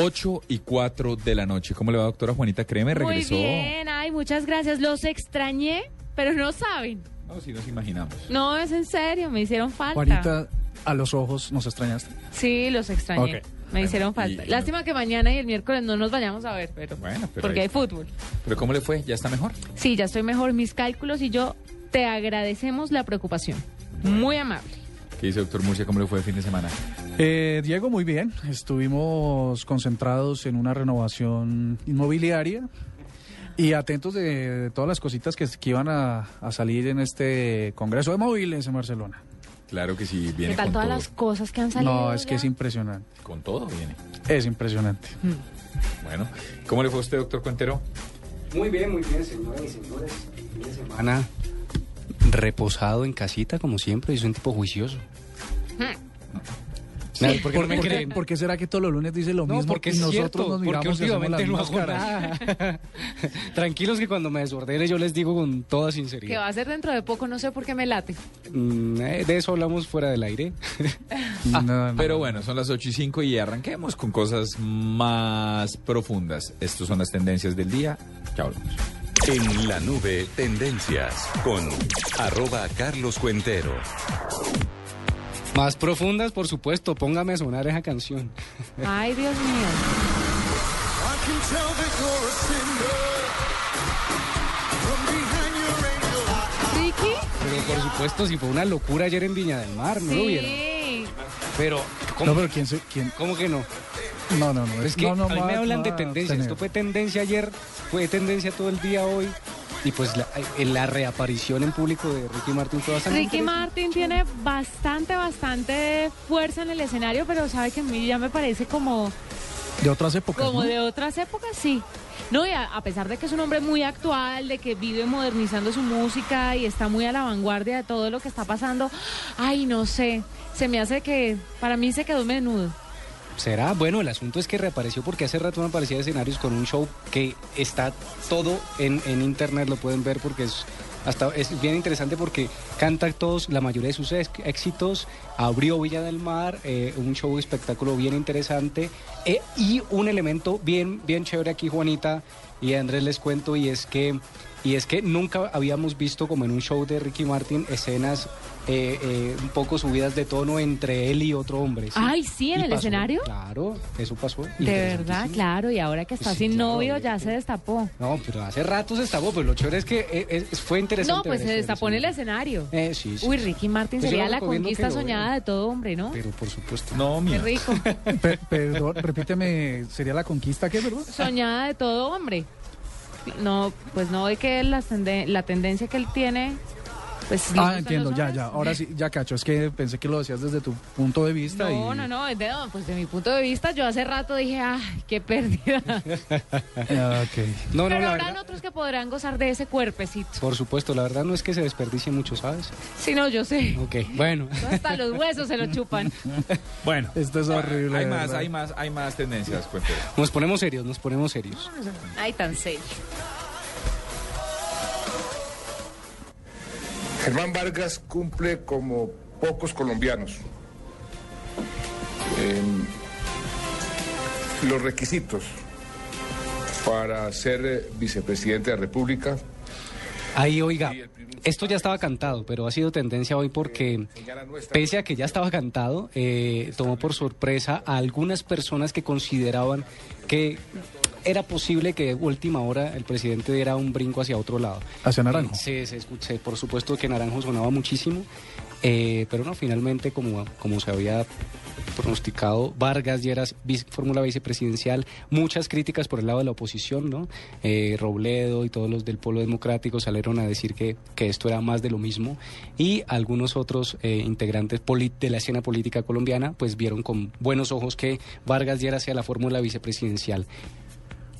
8 y 4 de la noche. ¿Cómo le va, doctora Juanita Creme? Regresó. Muy bien, ay, muchas gracias. Los extrañé, pero no saben. No, sí nos imaginamos. No, es en serio, me hicieron falta. Juanita, a los ojos nos extrañaste. Sí, los extrañé. Ok. Me hicieron falta. y- Lástima que mañana y el miércoles no nos vayamos a ver, pero, Bueno, pero porque hay fútbol. ¿Pero cómo le fue? ¿Ya está mejor? Sí, ya estoy mejor. Mis cálculos y yo te agradecemos la preocupación. Muy amable. ¿Qué dice doctor Murcia? ¿Cómo le fue el fin de semana? Eh, Diego, muy bien. Estuvimos concentrados en una renovación inmobiliaria y atentos de, de todas las cositas que, que iban a, a salir en este Congreso de Móviles en Barcelona. Claro que sí, ¿Qué viene tal con todas todo. las cosas que han salido? No, es que ya? es impresionante. Con todo viene. Es impresionante. Bueno, ¿cómo le fue a usted, doctor Cuentero? Muy bien, muy bien, señoras y señores. Fin de semana reposado en casita, como siempre, y soy un tipo juicioso. Nada, ¿Por qué no me ¿Por qué- creen? por qué será que todos los lunes dice lo No, mismo porque y es nosotros cierto, nos porque miramos y hacemos las últimamente no hago nada. Tranquilos que cuando me desordene yo les digo con toda Que sinceridad. va a ser dentro de poco, no sé por qué me late. Mm, eh, de eso hablamos fuera del aire. No, no. Pero bueno, son las 8 y 5 y arranquemos con cosas más profundas. Estas son las tendencias del día. Ya hablamos. En la nube, tendencias con arroba Carlos Cuentero. Más profundas, por supuesto, póngame a sonar esa canción. Ay, Dios mío. Ricky. Pero por supuesto, si fue una locura ayer en Viña del Mar, ¿no lo vieron? Sí. Pero, ¿cómo, No, pero ¿quién, se- quién? ¿cómo que no? No, no, no. Es que no, no, a mí va- me hablan de tendencia. tener. Esto fue tendencia ayer, fue tendencia todo el día hoy. Y pues la, en la reaparición en público de Ricky Martin fue bastante Ricky. Martin tiene bastante, bastante fuerza en el escenario, pero sabe que a mí ya me parece como, De otras épocas. como ¿no? de otras épocas, sí. No, y a, a pesar de que es un hombre muy actual, de que vive modernizando su música y está muy a la vanguardia de todo lo que está pasando, ay, no sé, se me hace que para mí se quedó menudo. ¿Será? Bueno, el asunto es que reapareció porque hace rato no aparecía escenarios con un show que está todo en, en internet, lo pueden ver porque es hasta es bien interesante porque canta todos, la mayoría de sus éxitos, abrió Villa del Mar, eh, un show espectáculo bien interesante eh, y un elemento bien, bien chévere aquí, Juanita y Andrés les cuento, y es que y es que nunca habíamos visto como en un show de Ricky Martin escenas eh, eh, un poco subidas de tono entre él y otro hombre. ¿sí? Ay, sí, en Y el pasó, escenario. Claro, eso pasó. De verdad, claro, y ahora que está Sí, sin claro, novio ya se destapó. No, pero hace rato se estabó, pero lo chévere es que eh, fue interesante. No, pues se destapó en el escenario. Eh, sí, sí. Uy. Ricky Martin Pues sería la conquista soñada de todo hombre, ¿no? Pero por supuesto. No, Qué mira. rico. Pe- perdón, repíteme, ¿sería la conquista qué, verdad? soñada de todo hombre. No, pues no ve que la, tende- la tendencia que él tiene, pues Ah, entiendo, ya, ya. Ahora sí, ya cacho. Es que pensé que lo decías desde tu punto de vista. No, y... no, no, de, pues de mi punto de vista, yo hace rato dije, ay, qué pérdida. Ah, ok. No, no, Pero la habrán verdad. otros que podrán gozar de ese cuerpecito. Por supuesto, la verdad no es que se desperdicie mucho, ¿sabes? Sí, no, yo sé. Ok, bueno. Hasta los huesos se lo chupan. Bueno, Esto es horrible. hay más, verdad. hay más, hay más tendencias, Cuentero. Nos ponemos serios, nos ponemos serios. Ay, tan serio. Germán Vargas cumple como pocos colombianos los requisitos para ser eh, vicepresidente de la República. Ahí, oiga, esto ya estaba cantado, pero ha sido tendencia hoy porque, pese a que ya estaba cantado, eh, tomó por sorpresa a algunas personas que consideraban que era posible que de última hora el presidente diera un brinco hacia otro lado. Hacia Naranjo. Eh, Sí, se escucha, por supuesto que Naranjo sonaba muchísimo, eh, pero no, finalmente, como, como se había pronosticado, Vargas ya era vice- fórmula vicepresidencial, muchas críticas por el lado de la oposición, ¿no? Eh, Robledo y todos los del Polo Democrático salieron a decir que, que esto era más de lo mismo, y algunos otros eh, integrantes de la escena política colombiana, pues vieron con buenos ojos que Vargas ya era hacia la fórmula vicepresidencial.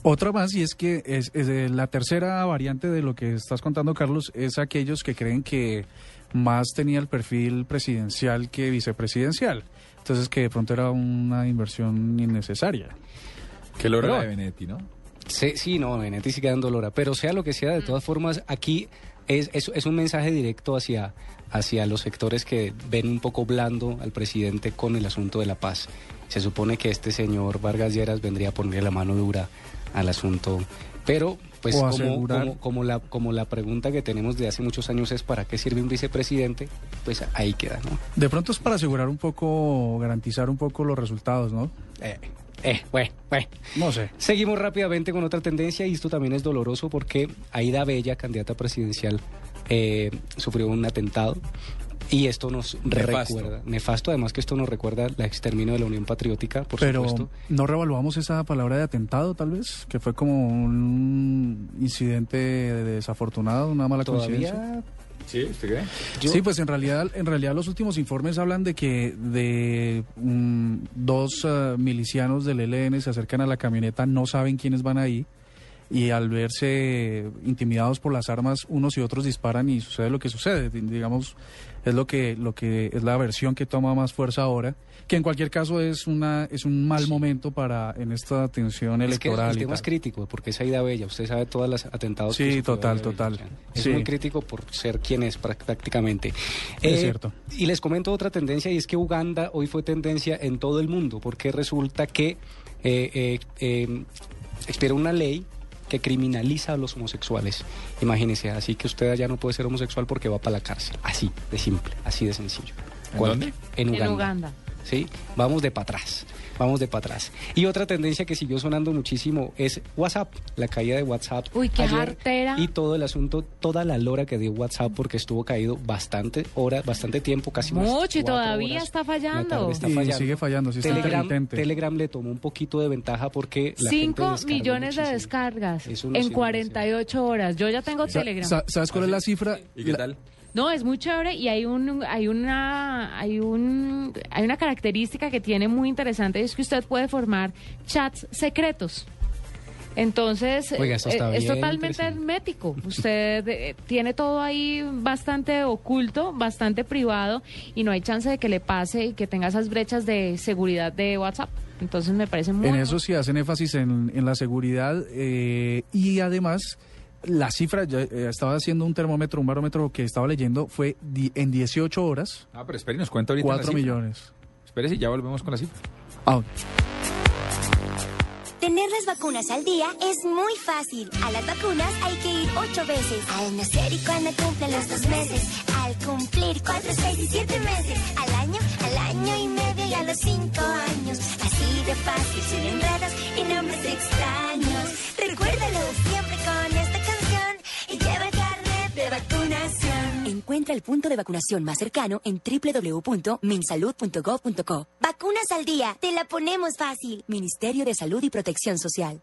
Otra más, y es que es, es, eh, la tercera variante de lo que estás contando, Carlos, es aquellos que creen que más tenía el perfil presidencial que vicepresidencial. Entonces, que de pronto era una inversión innecesaria. Que lo Pero- de Benetti, ¿no? Sí, sí, no, Benetti sí queda en dolora. Pero sea lo que sea, de todas formas, aquí es, es, es un mensaje directo hacia, hacia los sectores que ven un poco blando al presidente con el asunto de la paz. Se supone que este señor Vargas Lleras vendría a ponerle la mano dura al asunto. Pero, pues, como, como la, como la pregunta que tenemos de hace muchos años es ¿para qué sirve un vicepresidente? Pues ahí queda, ¿no? De pronto es para asegurar un poco, garantizar un poco los resultados, ¿no? Eh, eh, bueno, bueno. No sé. Seguimos rápidamente con otra tendencia y esto también es doloroso porque Aida Bella, candidata presidencial, eh, sufrió un atentado y esto nos Nefasto. recuerda, nefasto además que esto nos recuerda la exterminio de la Unión Patriótica, por Pero supuesto. no revaluamos esa palabra de atentado, tal vez, que fue como un incidente desafortunado, una mala coincidencia. Todavía Sí, ¿usted cree? yo- Sí, pues en realidad, en realidad los últimos informes hablan de que de mm, dos eh, milicianos del ELN se acercan a la camioneta, no saben quiénes van ahí y al verse intimidados por las armas, unos y otros disparan y sucede lo que sucede. Di- Digamos, es lo que lo que es la versión que toma más fuerza ahora, que en cualquier caso es una es un mal momento para en esta tensión es que electoral. el y tema es crítico porque es Aida Bella, usted sabe todos los atentados. Sí, que total, Bella. total. Es Sí. muy crítico por ser quien es prácticamente. Es cierto. Y les comento otra tendencia y es que Uganda hoy fue tendencia en todo el mundo porque resulta que eh, eh, eh, expiró una ley que criminaliza a los homosexuales. Imagínese, así que usted ya no puede ser homosexual porque va para la cárcel. Así de simple, así de sencillo. ¿En ¿Cuál? dónde? En En Uganda. ¿Sí? Vamos de para atrás, vamos de para atrás. Y otra tendencia que siguió sonando muchísimo es WhatsApp, la caída de WhatsApp. Uy, qué ayer jartera. Y todo el asunto, toda la lora que dio WhatsApp porque estuvo caído bastante horas, bastante tiempo, casi Mucho, y todavía horas. está fallando. está Y fallando. sigue fallando, sí está Telegram, intermitente. Telegram le tomó un poquito de ventaja porque la gente 5 descargó millones de muchísimo. descargas Eso no en sirve, 48 horas. Yo ya tengo Telegram. sa- ¿Sabes cuál es la cifra? ¿Y qué tal? No, es muy chévere y hay un hay una hay un hay una característica que tiene muy interesante es que usted puede formar chats secretos. Entonces, Oiga, eso eh, es totalmente hermético. Usted eh, tiene todo ahí bastante oculto, bastante privado y no hay chance de que le pase y que tenga esas brechas de seguridad de WhatsApp. Entonces me parece muy En eso sí hacen énfasis en, en la seguridad eh, y además la cifra, ya, eh, estaba haciendo un termómetro, un barómetro que estaba leyendo, fue di- en 18 horas, Ah, pero espere, nos cuenta ahorita la 4 cifra. millones. Espere si ya volvemos con la cifra. Ah, Tener las vacunas al día es muy fácil. A las vacunas hay que ir ocho veces. Al nacer y cuando cumplen los dos meses. Al cumplir cuatro, seis y siete meses. Al año, al año y medio y a los cinco años. Así de fácil, sin enredos y nombres extraños. Recuérdalo siempre de vacunación. Encuentra el punto de vacunación más cercano en www.minsalud.gov.co. Vacunas al día, te la ponemos fácil. Ministerio de Salud y Protección Social.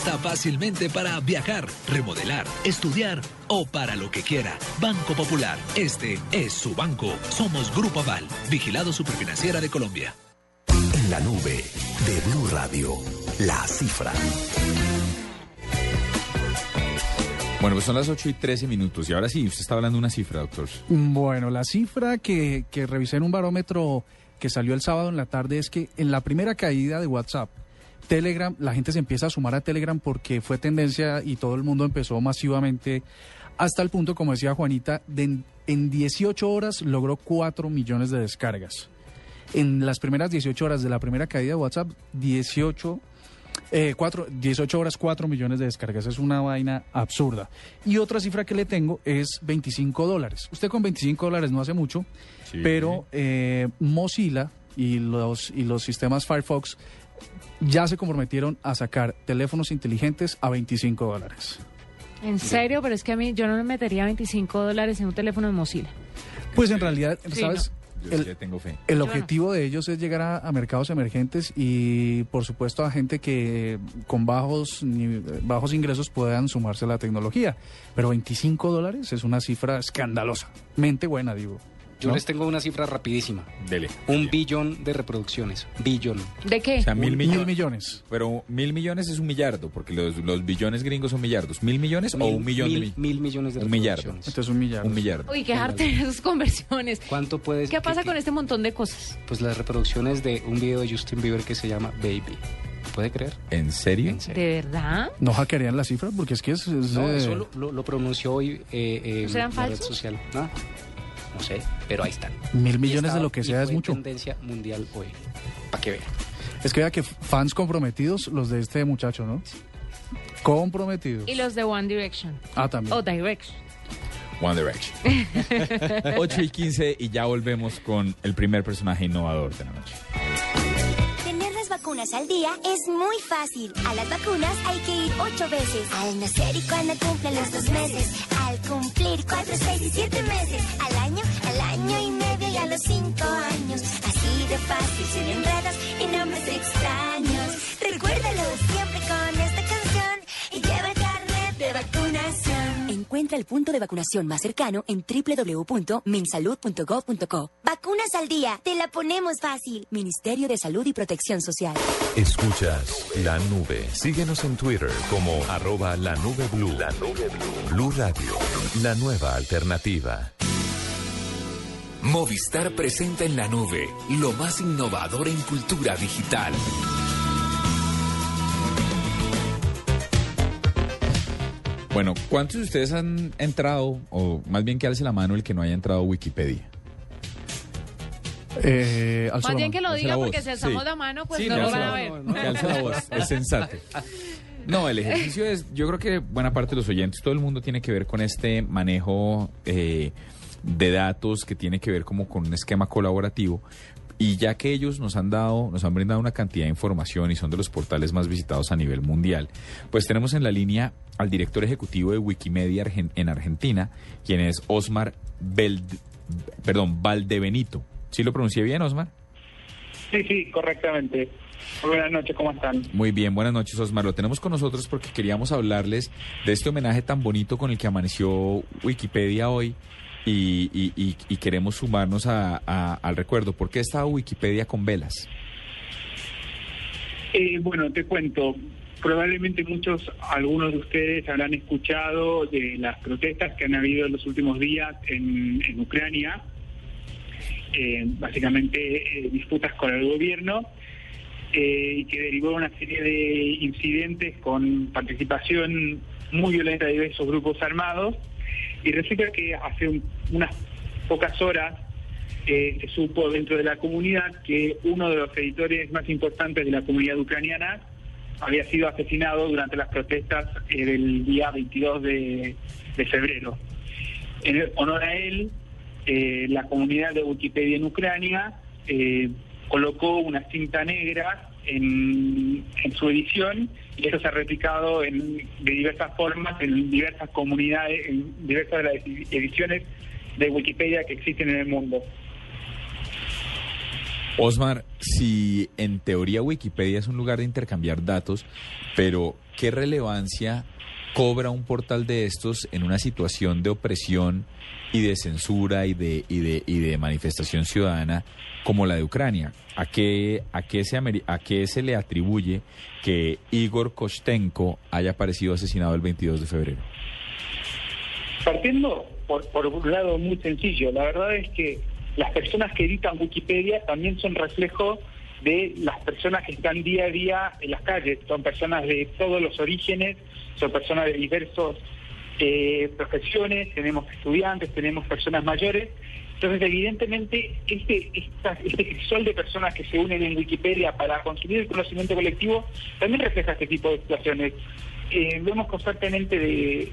fácilmente para viajar, remodelar, estudiar o para lo que quiera. Banco Popular. Este es su banco. Somos Grupo Aval, vigilado superfinanciera de Colombia. En la nube de Blue Radio, la cifra. Bueno, pues son las 8 y 13 minutos. Y ahora sí, usted está hablando de una cifra, doctor. Bueno, la cifra que, que revisé en un barómetro que salió el sábado en la tarde es que en la primera caída de WhatsApp, Telegram, la gente se empieza a sumar a Telegram porque fue tendencia y todo el mundo empezó masivamente hasta el punto, como decía Juanita, de en, en 18 horas logró 4 millones de descargas. En las primeras 18 horas de la primera caída de WhatsApp, 18 eh, cuatro, 18 horas, 4 millones de descargas. Es una vaina absurda. Y otra cifra que le tengo es 25 dólares. Usted con 25 dólares no hace mucho, Sí. pero eh, Mozilla y los, y los sistemas Firefox ya se comprometieron a sacar teléfonos inteligentes a 25 dólares. En serio, pero es que a mí yo no me metería 25 dólares en un teléfono de Mozilla. Pues en realidad, Sí, ¿sabes? Yo El- sí tengo fe. El objetivo de ellos es llegar a, a mercados emergentes y, por supuesto, a gente que con bajos, ni- bajos ingresos puedan sumarse a la tecnología. Pero 25 dólares es una cifra escandalosamente buena, digo. Yo ¿no? les tengo una cifra rapidísima. Dele. Un billón de reproducciones. Billón. ¿De qué? O sea, mil Mil millones. millones. Pero mil millones es un millardo, porque los, los billones gringos son millardos. ¿Mil millones o un millón mil, de mi- mil millones de Un millardo. reproducciones. Entonces un millar. Un millardo. Uy, qué arte esas conversiones. ¿Cuánto puedes...? ¿Qué pasa con este montón de cosas? Pues las reproducciones de un video de Justin Bieber que se llama Baby. ¿Puede creer? ¿En serio? En serio. ¿De verdad? No hackearían la cifra porque es que es... es, No, eh, eso lo, lo- lo pronunció hoy eh, eh, ¿No serán la red falsos? social. No, no sé, pero ahí están. Mil millones de lo que sea es mucho. tendencia mundial hoy. Para que vean. Es que vea que fans comprometidos los de este muchacho, ¿no? Comprometidos. Y los de One Direction. Ah, también. O Direction. One Direction. 8 y 15 y ya volvemos con el primer personaje innovador de la noche. Vacunas al día es muy fácil. A las vacunas hay que ir ocho veces. Al nacer y cuando cumplen los dos meses. Al cumplir cuatro, seis y siete meses. Al año, al año y medio y a los cinco años. Así de fácil, sin enredos y nombres extraños. Recuérdalo siempre con esta canción y lleva el carnet de vacunación. Encuentra el punto de vacunación más cercano en www.minsalud.gov.co. Vacunas al día, te la ponemos fácil. Ministerio de Salud y Protección Social. Escuchas la nube. Síguenos en Twitter como arroba la nube blue. La nube blue. Blue Radio, la nueva alternativa. Movistar presenta en la nube lo más innovador en cultura digital. Bueno, ¿cuántos de ustedes han entrado, o más bien que alce la mano el que no haya entrado a Wikipedia? Eh, Más bien mano. que lo diga porque si alzamos sí. la mano, pues Sí, no lo van a ver. alce la voz, es sensato. No, el ejercicio es, yo creo que buena parte de los oyentes, todo el mundo tiene que ver con este manejo eh, de datos que tiene que ver como con un esquema colaborativo. Y ya que ellos nos han dado, nos han brindado una cantidad de información y son de los portales más visitados a nivel mundial, pues tenemos en la línea al director ejecutivo de Wikimedia en Argentina, quien es Osmar Beld- perdón, Valdebenito. ¿Sí lo pronuncié bien, Osmar? Sí, sí, correctamente. Muy buenas noches, ¿cómo están? Muy bien, buenas noches Osmar. Lo tenemos con nosotros porque queríamos hablarles de este homenaje tan bonito con el que amaneció Wikipedia hoy y, y- y- y queremos sumarnos a- al recuerdo. ¿Por qué estaba Wikipedia con velas? Eh, bueno, te cuento. Probablemente muchos, algunos de ustedes habrán escuchado de las protestas que han habido en los últimos días en, en Ucrania. Eh, básicamente eh, disputas con el gobierno eh, y que derivó una serie de incidentes con participación muy violenta de diversos grupos armados. Y resulta que hace un- unas pocas horas eh, se supo dentro de la comunidad que uno de los editores más importantes de la comunidad ucraniana había sido asesinado durante las protestas eh, del día 22 de, febrero. En honor a él, eh, la comunidad de Wikipedia en Ucrania colocó una cinta negra en su edición y eso se ha replicado en, de diversas formas en diversas comunidades, en diversas de las ediciones de Wikipedia que existen en el mundo. Osmar, si en teoría Wikipedia es un lugar de intercambiar datos, pero ¿qué relevancia cobra un portal de estos en una situación de opresión y de censura y de, y de, y de manifestación ciudadana como la de Ucrania? ¿A qué, a, qué se, ¿A qué se le atribuye que Igor Kostenko haya aparecido asesinado el 22 de febrero? Partiendo por, por un lado muy sencillo, la verdad es que las personas que editan Wikipedia también son reflejo de las personas que están día a día en las calles, son personas de todos los orígenes, son personas de diversas profesiones, tenemos estudiantes, tenemos personas mayores, entonces evidentemente este, esta- este crisol de personas que se unen en Wikipedia para construir el conocimiento colectivo también refleja este tipo de situaciones. Eh, vemos constantemente de,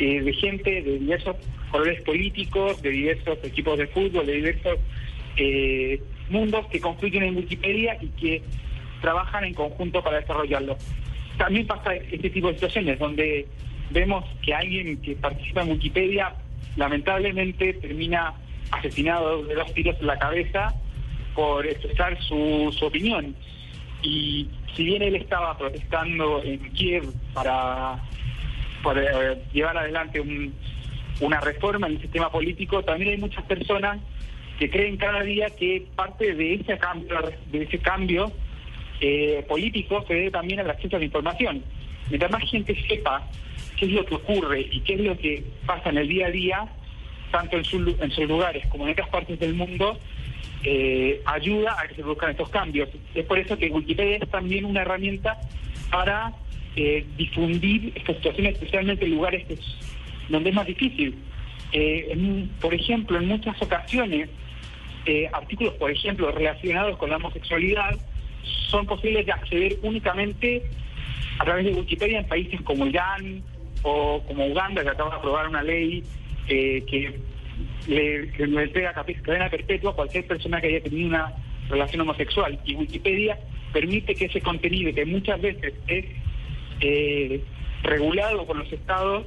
eh, de gente de diversos colores políticos, de diversos equipos de fútbol, de diversos eh, mundos que confluyen en Wikipedia y que trabajan en conjunto para desarrollarlo. También pasa este tipo de situaciones donde vemos que alguien que participa en Wikipedia lamentablemente termina asesinado de dos tiros en la cabeza por expresar su, su opinión. Y si bien él estaba protestando en Kiev para, eh, llevar adelante un- una reforma en el sistema político, también hay muchas personas que creen cada día que parte de ese cambio, de ese cambio eh, político se debe también al acceso a la información. Mientras más gente sepa qué es lo que ocurre y qué es lo que pasa en el día a día, tanto en, su- en sus lugares como en otras partes del mundo, eh, ayuda a que se produzcan estos cambios. Es por eso que Wikipedia es también una herramienta para eh, difundir estas situaciones, especialmente en lugares donde es más difícil. Eh, por ejemplo, en muchas ocasiones, eh, artículos, por ejemplo, relacionados con la homosexualidad, son posibles de acceder únicamente a través de Wikipedia en países como Irán o como Uganda, que acaba de aprobar una ley eh, que le, que entrega cadena perpetua a cualquier persona que haya tenido una relación homosexual. Y Wikipedia permite que ese contenido, que muchas veces es eh, regulado por los estados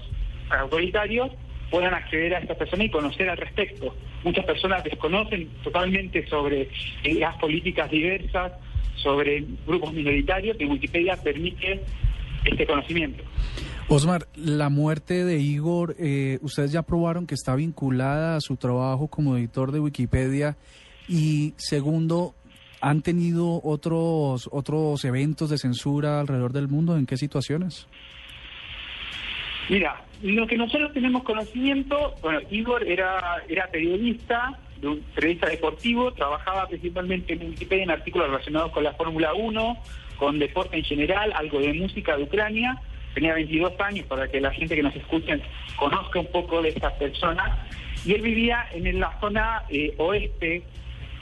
autoritarios, puedan acceder a esta persona y conocer al respecto. Muchas personas desconocen totalmente sobre eh, las políticas diversas, sobre grupos minoritarios, y Wikipedia permite este conocimiento. Osmar, la muerte de Igor, eh, ustedes ya probaron que está vinculada a su trabajo como editor de Wikipedia y segundo, ¿han tenido otros otros eventos de censura alrededor del mundo? ¿En qué situaciones? Mira, lo que nosotros tenemos conocimiento, bueno, Igor era, era periodista, de un periodista deportivo, trabajaba principalmente en Wikipedia en artículos relacionados con la Fórmula 1, con deporte en general, algo de música de Ucrania. Tenía 22 años para que la gente que nos escuchen conozca un poco de esta persona. Y él vivía en la zona eh, oeste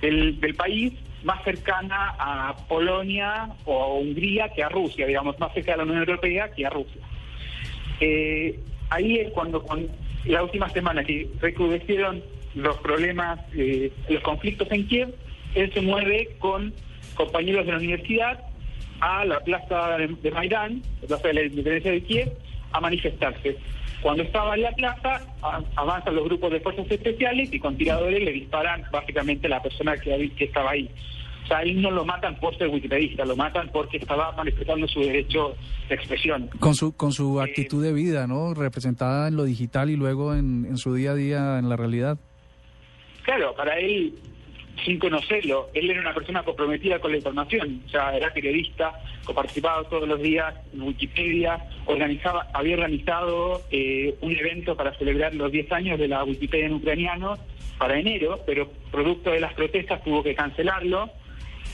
del, del país, más cercana a Polonia o a Hungría que a Rusia, digamos, más cerca de la Unión Europea que a Rusia. Eh, ahí es cuando, con la última semana que recrudecieron los problemas, eh, los conflictos en Kiev, él se mueve con compañeros de la universidad a la plaza de, Maidán, la plaza de la independencia de Kiev, a manifestarse. Cuando estaba en la plaza, avanzan los grupos de fuerzas especiales y con tiradores le disparan básicamente a la persona que, que estaba ahí. O sea, ahí no lo matan por ser wikipedista, lo matan porque estaba manifestando su derecho de expresión. Con su con su actitud de vida, ¿no? Representada en lo digital y luego en, en su día a día en la realidad. Claro, para él, sin conocerlo, él era una persona comprometida con la información, o sea, era periodista, participaba todos los días en Wikipedia, organizaba, había organizado eh, un evento para celebrar los 10 años de la Wikipedia en ucraniano para enero, pero producto de las protestas tuvo que cancelarlo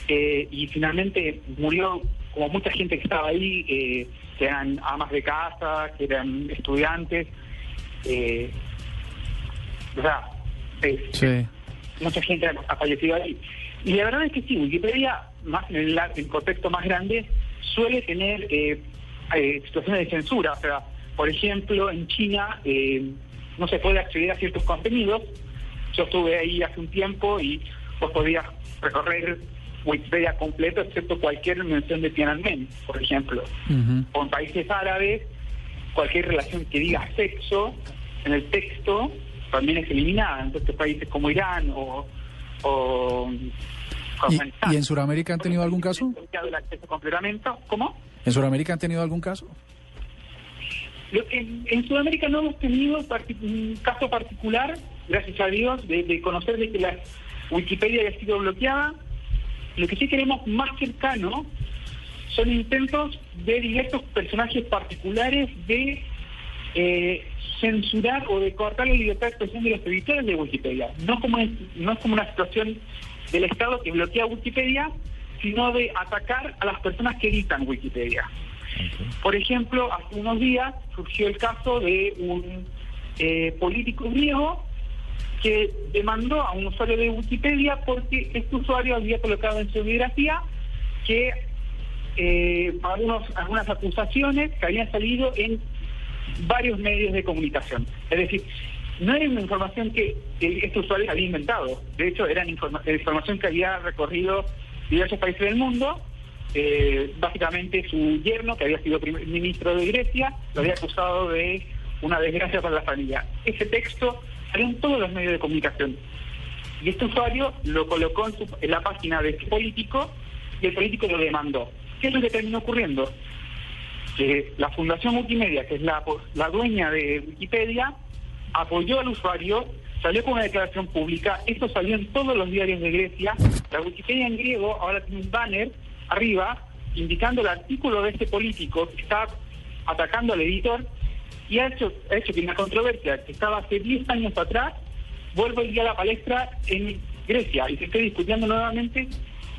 eh, y finalmente murió como mucha gente que estaba ahí, eh, que eran amas de casa, que eran estudiantes, eh, o sea, es- Sí. mucha gente ha fallecido ahí. Y la verdad es que sí, Wikipedia, más en el, en contexto más grande, suele tener eh, eh, situaciones de censura. O sea, por ejemplo, en China eh, no se puede acceder a ciertos contenidos. Yo estuve ahí hace un tiempo y vos podías recorrer Wikipedia completo, excepto cualquier mención de Tiananmen, por ejemplo. O en países árabes, cualquier relación que diga sexo en el texto también es eliminada. Entonces, países como Irán o, o ¿Y, y en Sudamérica han tenido algún caso? el acceso completamente. ¿Cómo? ¿En Sudamérica han tenido algún caso? Lo que en Sudamérica no hemos tenido un caso particular, gracias a Dios, de, de conocer de que la Wikipedia haya sido bloqueada. Lo que sí queremos más cercano son intentos de diversos personajes particulares de eh, censurar o de cortar la libertad de expresión de los editores de Wikipedia. No como es, no es como una situación del Estado que bloquea Wikipedia, sino de atacar a las personas que editan Wikipedia. Por ejemplo, hace unos días surgió el caso de un eh, político griego que demandó a un usuario de Wikipedia porque este usuario había colocado en su biografía que eh, algunos, algunas acusaciones que habían salido en varios medios de comunicación. Es decir, no era una información que, este usuario había inventado. De hecho, era informa- información que había recorrido diversos países del mundo eh, básicamente su yerno, que había sido primer ministro de Grecia, lo había acusado de una desgracia para la familia. Ese texto en todos los medios de comunicación. Y este usuario lo colocó en, su- en la página de este político y el político lo demandó. ¿Qué es lo que terminó ocurriendo? La Fundación Wikimedia, que es la dueña de Wikipedia, apoyó al usuario, salió con una declaración pública, esto salió en todos los diarios de Grecia, la Wikipedia en griego ahora tiene un banner arriba indicando el artículo de este político que está atacando al editor y ha hecho, ha hecho que una controversia que estaba hace 10 años atrás vuelva hoy día a la palestra en Grecia y se esté discutiendo nuevamente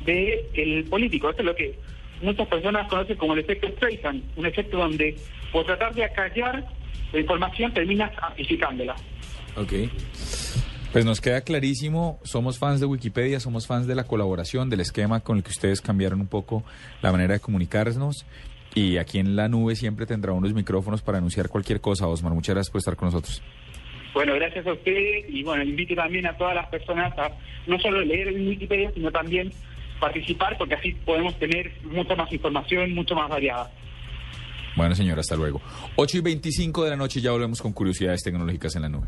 de el político. Esto es lo que muchas personas conocen como el efecto Streisand, un efecto donde por tratar de acallar la información terminas amplificándola. Ok. Pues nos queda clarísimo, somos fans de Wikipedia, somos fans de la colaboración, del esquema con el que ustedes cambiaron un poco la manera de comunicarnos. Y aquí en la nube siempre tendrá unos micrófonos para anunciar cualquier cosa. Osmar, muchas gracias por estar con nosotros. Bueno, gracias a ustedes y bueno, invito también a todas las personas a no solo leer en Wikipedia, sino también participar porque así podemos tener mucha más información, mucho más variada. Bueno, señor, hasta luego. 8 y 25 de la noche ya volvemos con curiosidades tecnológicas en la nube.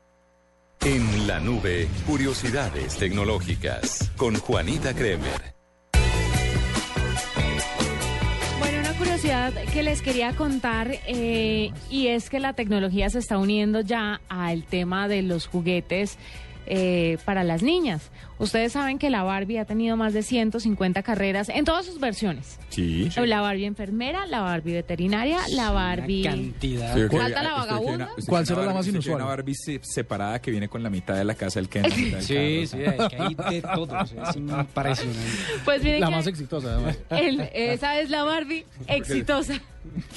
En la nube, curiosidades tecnológicas con Juanita Kremer. Bueno, una curiosidad que les quería contar eh, y es que la tecnología se está uniendo ya al tema de los juguetes eh, para las niñas. Ustedes saben que la Barbie ha tenido más de 150 carreras en todas sus versiones. Sí. La Barbie enfermera, la Barbie veterinaria, la Barbie... cantidad. Sí, que- ¿Falta la vagabunda? una- usted ¿Cuál será una la más inusual? Una Barbie se- separada que viene con la mitad de la casa del del Sí, carro, sí, es que hay de todo. o sea, es impresionante. Pues miren La que más exitosa, además. el- esa es la Barbie exitosa.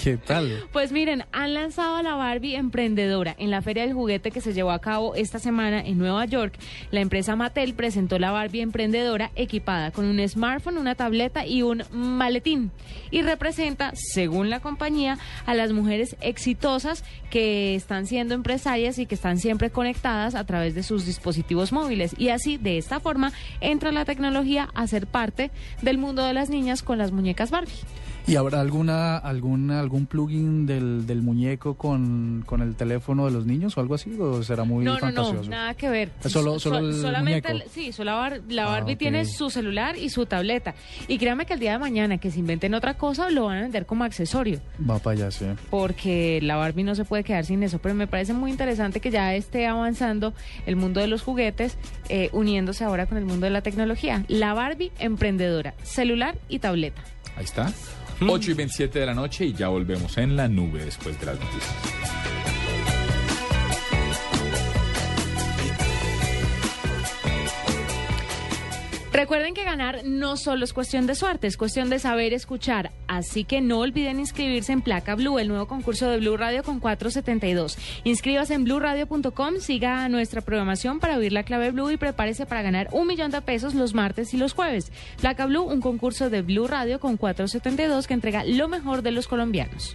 ¿Qué tal? Pues miren, han lanzado a la Barbie emprendedora en la Feria del Juguete que se llevó a cabo esta semana en Nueva York. La empresa Mattel presentó la Barbie emprendedora equipada con un smartphone, una tableta y un maletín. Y representa, según la compañía, a las mujeres exitosas que están siendo empresarias y que están siempre conectadas a través de sus dispositivos móviles. Y así, de esta forma, entra la tecnología a ser parte del mundo de las niñas con las muñecas Barbie. ¿Y habrá alguna, alguna algún plugin del, del muñeco con, con el teléfono de los niños o algo así? ¿O será muy no, no, fantasioso? no, nada que ver. Solo- So- solo el solamente muñeco. sí, solo la, Bar- la Ah, Barbie ok. tiene su celular y su tableta. Y créanme que el día de mañana que se inventen otra cosa lo van a vender como accesorio, Va para allá, sí. porque la Barbie no se puede quedar sin eso. Pero me parece muy interesante que ya esté avanzando el mundo de los juguetes, eh, uniéndose ahora con el mundo de la tecnología. La Barbie emprendedora, celular y tableta. Ahí está. 8 y 27 de la noche y ya volvemos en la nube después de las noticias. Recuerden que ganar no solo es cuestión de suerte, es cuestión de saber escuchar. Así que no olviden inscribirse en Placa Blue, el nuevo concurso de Blue Radio con 472. Inscríbase en bluradio.com, siga nuestra programación para oír la clave Blue y prepárese para ganar un millón de pesos los martes y los jueves. Placa Blue, un concurso de Blue Radio con 472 que entrega lo mejor de los colombianos.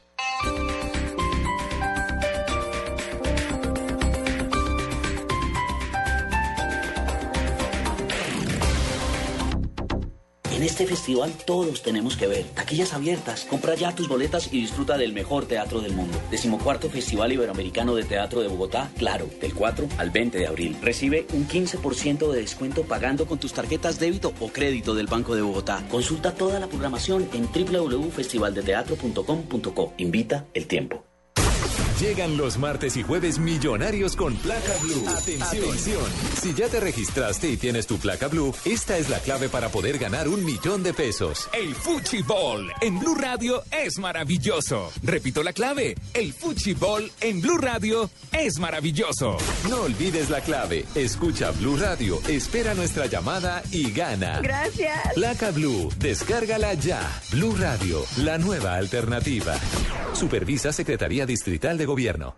En este festival todos tenemos que ver. Taquillas abiertas. Compra ya tus boletas y disfruta del mejor teatro del mundo. Decimocuarto Festival Iberoamericano de Teatro de Bogotá, claro, del 4 al 20 de abril. Recibe un 15% de descuento pagando con tus tarjetas débito o crédito del Banco de Bogotá. Consulta toda la programación en www.festivaldeteatro.com.co. Invita el tiempo. Llegan los martes y jueves millonarios con placa blue. Atención. Si ya te registraste y tienes tu placa blue, esta es la clave para poder ganar un millón de pesos. El Fuchibol en Blue Radio es maravilloso. Repito la clave. El Fuchibol en Blue Radio es maravilloso. No olvides la clave. Escucha Blue Radio, espera nuestra llamada y gana. Gracias. Placa Blue, descárgala ya. Blue Radio, la nueva alternativa. Supervisa Secretaría Distrital de Gobierno.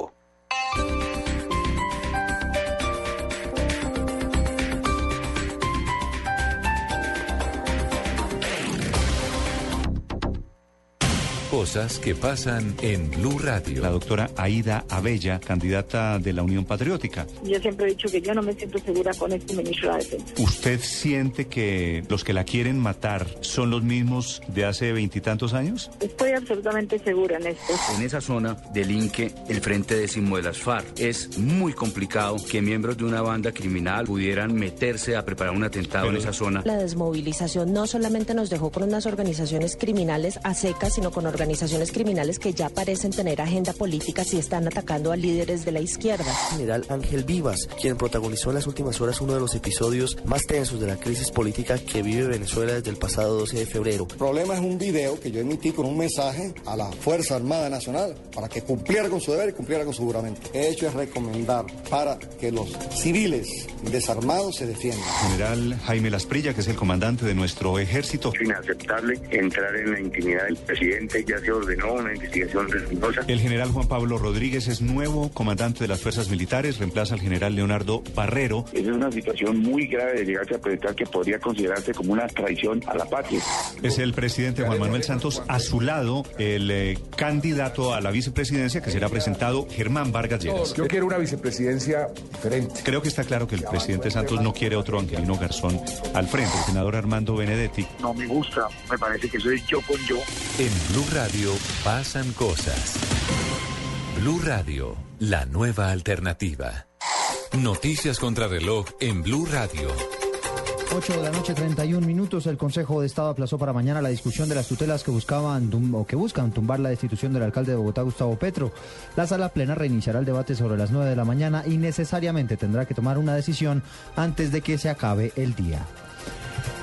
Blanco. Cosas que pasan en Blue Radio. La doctora Aida Abella, candidata de la Unión Patriótica. Yo siempre he dicho que yo no me siento segura con este ministro de la Defensa. ¿Usted siente que los que la quieren matar son los mismos de hace veintitantos años? Estoy absolutamente segura en esto. En esa zona delinque el Frente Décimo de las FARC. Es muy complicado que miembros de una banda criminal pudieran meterse a preparar un atentado en esa zona. La desmovilización no solamente nos dejó con unas organizaciones criminales a secas, sino con organizaciones criminales que ya parecen tener agenda política y están atacando a líderes de la izquierda. General Ángel Vivas, quien protagonizó en las últimas horas uno de los episodios más tensos de la crisis política que vive Venezuela desde el pasado 12 de febrero. El problema es un video que yo emití con un mensaje a la Fuerza Armada Nacional para que cumpliera con su deber y cumpliera con su juramento. He hecho es recomendar para que los civiles desarmados se defiendan. General Jaime Lasprilla, que es el comandante de nuestro ejército. Es inaceptable entrar en la intimidad del presidente ya se ordenó una investigación rigurosa. El general Juan Pablo Rodríguez es nuevo comandante de las fuerzas militares, reemplaza al general Leonardo Barrero. Es una situación muy grave de llegarse a presentar que podría considerarse como una traición a la patria. Es el presidente Juan Manuel Santos, a su lado el eh, candidato a la vicepresidencia que será presentado Germán Vargas Lleras. Yo quiero una vicepresidencia diferente. Creo que está claro que el presidente Santos no quiere otro Angelino Garzón al frente. El senador Armando Benedetti. No me gusta, me parece que soy yo con yo. En Blue Radio pasan cosas. Blue Radio, la nueva alternativa. Noticias contra reloj en Blue Radio. 8 de la noche, 31 minutos. El Consejo de Estado aplazó para mañana la discusión de las tutelas que buscaban o que buscan tumbar la destitución del alcalde de Bogotá, Gustavo Petro. La sala plena reiniciará el debate sobre las 9 de la mañana y necesariamente tendrá que tomar una decisión antes de que se acabe el día.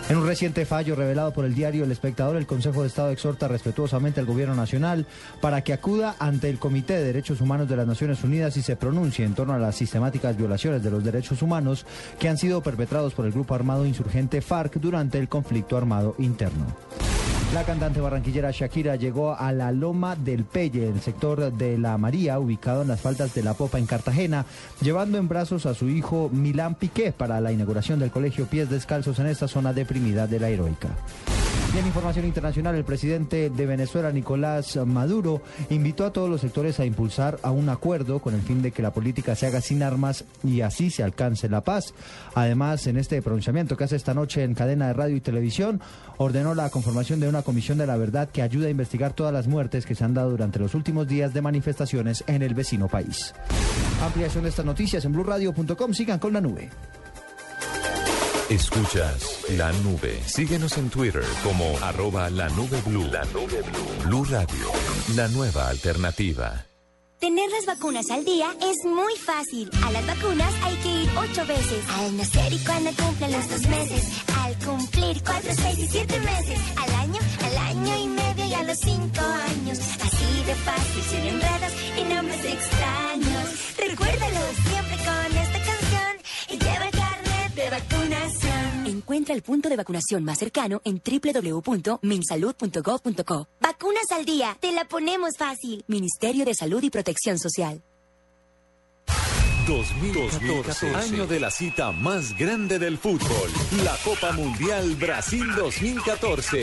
En un reciente fallo revelado por el diario El Espectador, el Consejo de Estado exhorta respetuosamente al Gobierno Nacional para que acuda ante el Comité de Derechos Humanos de las Naciones Unidas y se pronuncie en torno a las sistemáticas violaciones de los derechos humanos que han sido perpetrados por el grupo armado insurgente FARC durante el conflicto armado interno. La cantante barranquillera Shakira llegó a la Loma del Pelle, el sector de La María, ubicado en las faldas de la Popa en Cartagena, llevando en brazos a su hijo Milán Piqué para la inauguración del colegio Pies Descalzos en esta zona deprimida de la heroica. Y en información internacional, el presidente de Venezuela, Nicolás Maduro, invitó a todos los sectores a impulsar a un acuerdo con el fin de que la política se haga sin armas y así se alcance la paz. Además, en este pronunciamiento que hace esta noche en cadena de radio y televisión, ordenó la conformación de una comisión de la verdad que ayude a investigar todas las muertes que se han dado durante los últimos días de manifestaciones en el vecino país. Ampliación de estas noticias en blurradio.com. Sigan con la nube. Escuchas la nube. Síguenos en Twitter como arroba la nube blue. La nube blue. Blue Radio, la nueva alternativa. Tener las vacunas al día es muy fácil. A las vacunas hay que ir ocho veces. Al nacer y cuando cumplen los dos meses. Al cumplir cuatro, seis y siete meses. Al año, al año y medio y a los cinco años. Así de fácil, sin enredos y nombres extraños. Recuérdalo siempre con vacunación. Encuentra el punto de vacunación más cercano en www.minsalud.gov.co. Vacunas al día, te la ponemos fácil. Ministerio de Salud y Protección Social. 2014, año de la cita más grande del fútbol, la Copa Mundial Brasil 2014.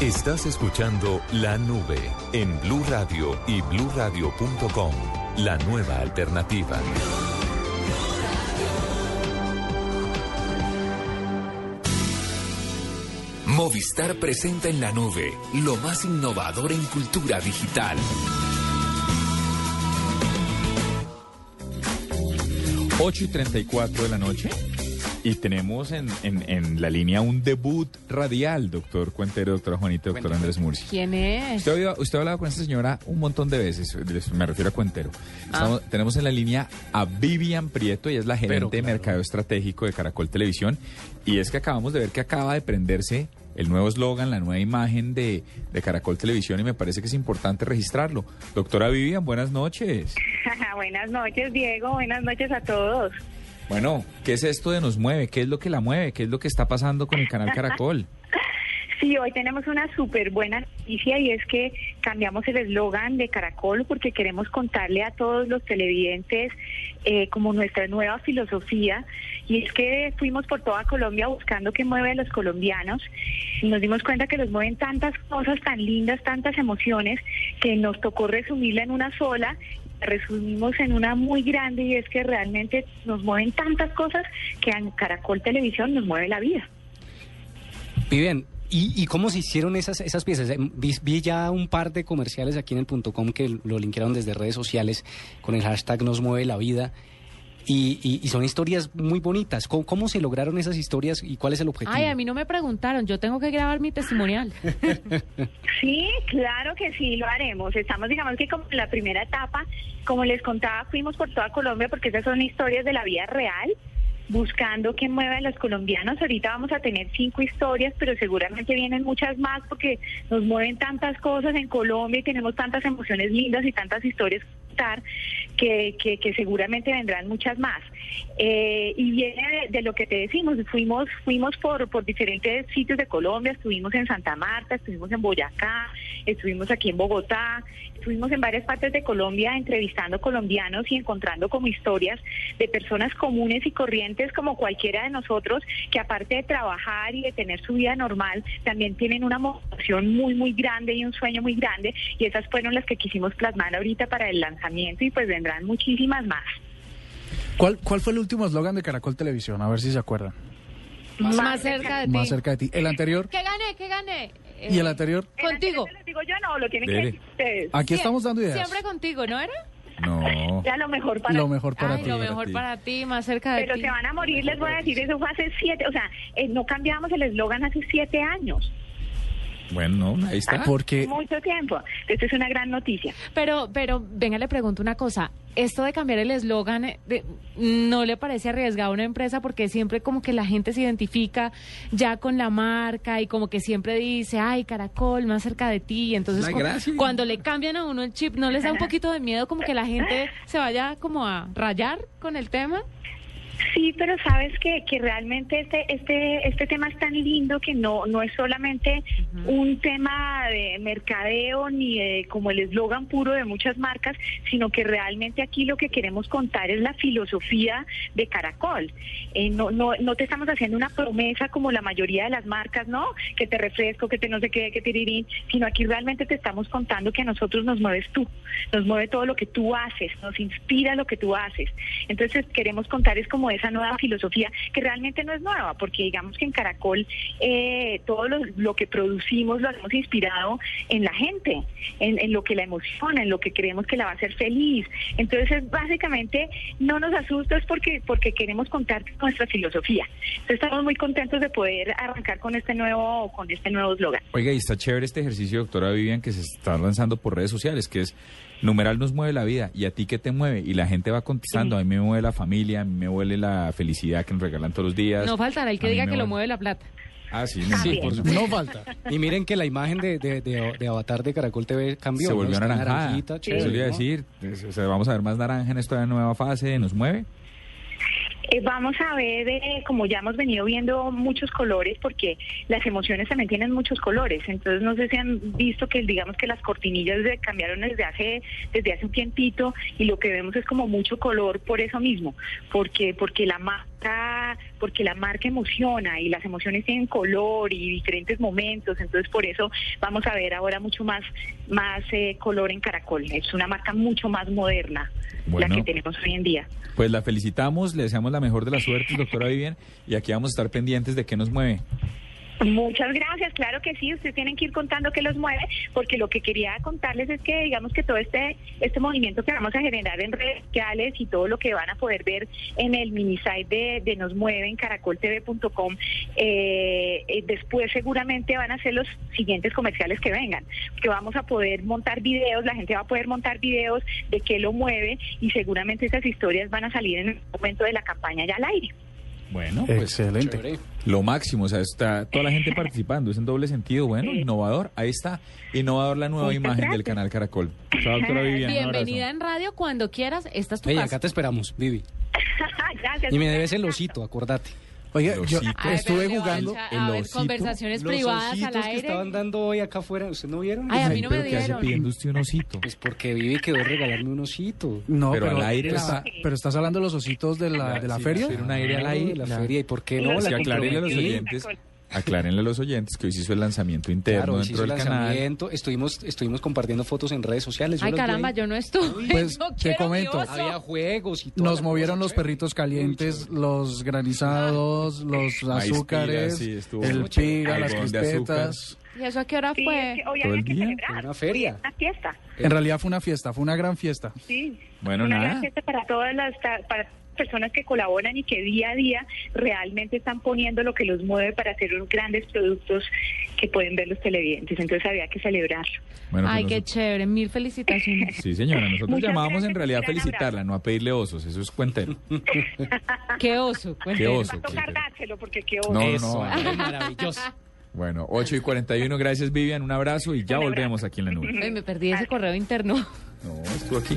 Estás escuchando La Nube en Blue Radio y bluradio.com. La nueva alternativa. Movistar presenta en la nube lo más innovador en cultura digital. Ocho y 34 de la noche y tenemos en, en, en la línea un debut radial, doctor Cuentero, doctora Juanita, doctor Andrés Murcia. ¿Quién es? Usted, ha usted hablado con esta señora un montón de veces, me refiero a Cuentero. Estamos- Tenemos en la línea a Vivian Prieto, ella es la gerente de mercado estratégico de Caracol Televisión. Y es que acabamos de ver que acaba de prenderse el nuevo eslogan, la nueva imagen de, de Caracol Televisión y me parece que es importante registrarlo. Doctora Vivian, buenas noches. Buenas noches, Diego. Buenas noches a todos. Bueno, ¿qué es esto de Nos Mueve? ¿Qué es lo que la mueve? ¿Qué es lo que está pasando con el canal Caracol? Sí, hoy tenemos una súper buena noticia y es que cambiamos el eslogan de Caracol porque queremos contarle a todos los televidentes eh, como nuestra nueva filosofía y es que fuimos por toda Colombia buscando qué mueve a los colombianos y nos dimos cuenta que los mueven tantas cosas tan lindas, tantas emociones que nos tocó resumirla en una sola resumimos en una muy grande y es que realmente nos mueven tantas cosas que en Caracol Televisión nos mueve la vida. Vivian, ¿y, y cómo se hicieron esas, esas piezas? Em, Vi, vi ya un par de comerciales aquí en el punto com que lo linkearon desde redes sociales con el hashtag Nos Mueve la Vida. Y, y- y son historias muy bonitas. ¿Cómo, cómo se lograron esas historias y cuál es el objetivo? Ay, a mí no me preguntaron, yo tengo que grabar mi testimonial. Sí, claro que sí, lo haremos. Estamos, digamos que como en la primera etapa, como les contaba, fuimos por toda Colombia porque esas son historias de la vida real, buscando qué mueve a los colombianos. Ahorita vamos a tener cinco historias, pero seguramente vienen muchas más porque nos mueven tantas cosas en Colombia y tenemos tantas emociones lindas y tantas historias que que, que, que seguramente vendrán muchas más. Eh, y viene de, de lo que te decimos, fuimos, fuimos por, por diferentes sitios de Colombia, estuvimos en Santa Marta, estuvimos en Boyacá, estuvimos aquí en Bogotá, estuvimos en varias partes de Colombia entrevistando colombianos y encontrando como historias de personas comunes y corrientes como cualquiera de nosotros, que aparte de trabajar y de tener su vida normal, también tienen una motivación muy, muy grande y un sueño muy grande, y esas fueron las que quisimos plasmar ahorita para el lanzamiento y pues vendrán muchísimas más. ¿Cuál, ¿Cuál fue el último eslogan de Caracol Televisión? A ver si se acuerdan. Más, cerca de ti. Más cerca de ti. ¿El anterior? Que gané, que gané. ¿Y el anterior? Contigo. ¿Lo digo yo no? ¿Lo tienen que Dele. decir ustedes? Aquí estamos dando ideas. Siempre contigo, ¿no era? No. Ya lo mejor para Lo mejor para Ay, ti. lo mejor para ti, más cerca de Pero ti. se van a morir, les voy a decir, eso fue hace siete, o sea, eh, no cambiamos el eslogan hace siete años. Bueno, no, ahí está. Porque Mucho tiempo. Esto es una gran noticia. Pero, pero, venga, le pregunto una cosa. Esto de cambiar el eslogan, eh, de- ¿no le parece arriesgado a una empresa? Porque siempre como que la gente se identifica ya con la marca y como que siempre dice, ay, Caracol, más cerca de ti. Y entonces La cu- gracia. cuando le cambian a uno el chip, ¿no les da un poquito de miedo como que la gente se vaya como a rayar con el tema? Sí, pero sabes que, que realmente este, este, este tema es tan lindo que no, no es solamente un tema de mercadeo ni de como el eslogan puro de muchas marcas, sino que realmente aquí lo que queremos contar es la filosofía de Caracol. Eh, no, no, no te estamos haciendo una promesa como la mayoría de las marcas, ¿no? Que te refresco, que te no sé qué, que tirirín, sino aquí realmente te estamos contando que a nosotros nos mueves tú, nos mueve todo lo que tú haces, nos inspira lo que tú haces. Entonces queremos contar es como esa nueva filosofía que realmente no es nueva, porque digamos que en Caracol eh, todo lo, que producimos lo hemos inspirado en la gente, en, lo que la emociona, en lo que creemos que la va a hacer feliz. Entonces básicamente no nos asusta es porque, porque queremos contar nuestra filosofía. Entonces estamos muy contentos de poder arrancar con este nuevo, con este nuevo eslogan. Oiga, y está chévere este ejercicio, doctora Vivian, que se está lanzando por redes sociales, que es numeral nos mueve la vida. ¿Y a ti qué te mueve? Y la gente va contestando, a mí me mueve la familia, a mí me mueve la felicidad que nos regalan todos los días. No faltará el que diga que lo mueve- la plata. Ah, sí, También. por supuesto. No falta. Y miren que la imagen de, de, de- de Avatar de Caracol TV cambió. Se ¿no? volvió anaranjada. naranjita, Eso chévere, a ¿no? decir. es- o sea, vamos a ver más naranja en esta nueva fase. ¿Nos mueve? Eh, vamos a ver, eh, como ya hemos venido viendo muchos colores, porque las emociones también tienen muchos colores. Entonces, no sé si han visto que, digamos que las cortinillas de- cambiaron desde hace desde hace un tiempito y lo que vemos es como mucho color por eso mismo, porque porque la marca porque la marca emociona y las emociones tienen color y diferentes momentos. Entonces, por eso vamos a ver ahora mucho más más eh, color en Caracol. Es una marca mucho más moderna Bueno. la que tenemos hoy en día. Pues la felicitamos, le deseamos la mejor de las suertes, doctora Vivian, y aquí vamos a estar pendientes de qué nos mueve. Muchas gracias, claro que sí, ustedes tienen que ir contando qué los mueve, porque lo que quería contarles es que digamos que todo este este movimiento que vamos a generar en redes sociales y todo lo que van a poder ver en el mini site de, Nos Mueve en caracoltv.com, eh, eh, después seguramente van a ser los siguientes comerciales que vengan, que vamos a poder montar videos, la gente va a poder montar videos de qué lo mueve y seguramente esas historias van a salir en el momento de la campaña ya al aire. Bueno, pues Excelente. lo máximo, o sea, está toda la gente participando, es en doble sentido, bueno, innovador, ahí está, innovador la nueva Muchas imagen del canal Caracol. Chao, doctora Vivian, un abrazo. Bienvenida en radio cuando quieras. Esta es tu Ey, casa. acá te esperamos, Vivi. gracias. Y me debes el osito, acordate. Oye, El yo estuve jugando. a- el A ver, osito, conversaciones Los privadas al que aire. estaban dando hoy acá afuera, ¿ustedes no vieron? Ay, a mí no me Pero ¿qué hace dieron. pidiendo usted un osito? Pues porque Vivi quedó de regalarme un osito. No, Pero pero, al aire pero, la- está- pero estás hablando de los ositos de la, de la Sí, feria. un aire al aire. de la la- feria, ¿y por qué no? Que aclárenle a los oyentes, aclárenle a los oyentes que hoy se hizo el lanzamiento interno Claro, dentro del canal. lanzamiento, estuvimos, estuvimos compartiendo fotos en redes sociales. Ay, caramba, yo no estuve. Pues, Yo te comento. Había juegos y todo. Nos movieron los perritos calientes, los granizados, los Maíz azúcares, pira, sí, estuvo el pira, las crispetas. ¿Y eso a qué hora Sí, fue? es que hoy ¿Todo había el que día? celebrar. Una feria. Una fiesta. En realidad fue una fiesta, fue una gran fiesta. Sí. Bueno, una nada. gran fiesta para todas las para personas que colaboran y que día a día realmente están poniendo lo que los mueve para hacer unos grandes productos que pueden ver los televidentes. Entonces había que celebrarlo. Bueno, pues Ay, qué chévere. Mil felicitaciones. Sí, señora, nosotros llamábamos en realidad a felicitarla, no a pedirle osos, eso es cuentero. qué oso. Qué cuénteme. oso. Va a tocar dárselo porque qué No, no, Eso, no. Andrés, maravilloso. Bueno, 8 y 41, gracias Vivian, un abrazo y ya volvemos aquí en la nube. Ay, me perdí ese correo interno. No, estuvo aquí.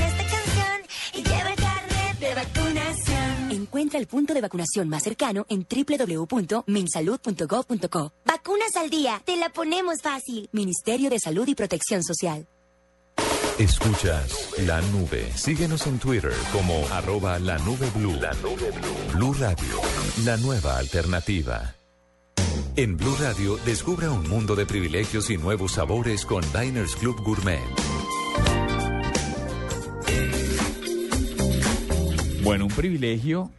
Encuentra el punto de vacunación más cercano en www.minsalud.gov.co. Vacunas al día, te la ponemos fácil. Ministerio de Salud y Protección Social. Escuchas la nube. Síguenos en Twitter como arroba la nube blue. La nube blue. Blue Radio, la nueva alternativa. En Blue Radio, descubra un mundo de privilegios y nuevos sabores con Diners Club Gourmet. Bueno, un privilegio,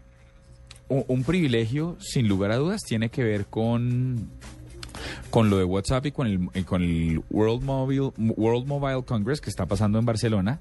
un privilegio sin lugar a dudas tiene que ver con, con lo de WhatsApp y con el, con el World Mobile, World Mobile Congress que está pasando en Barcelona.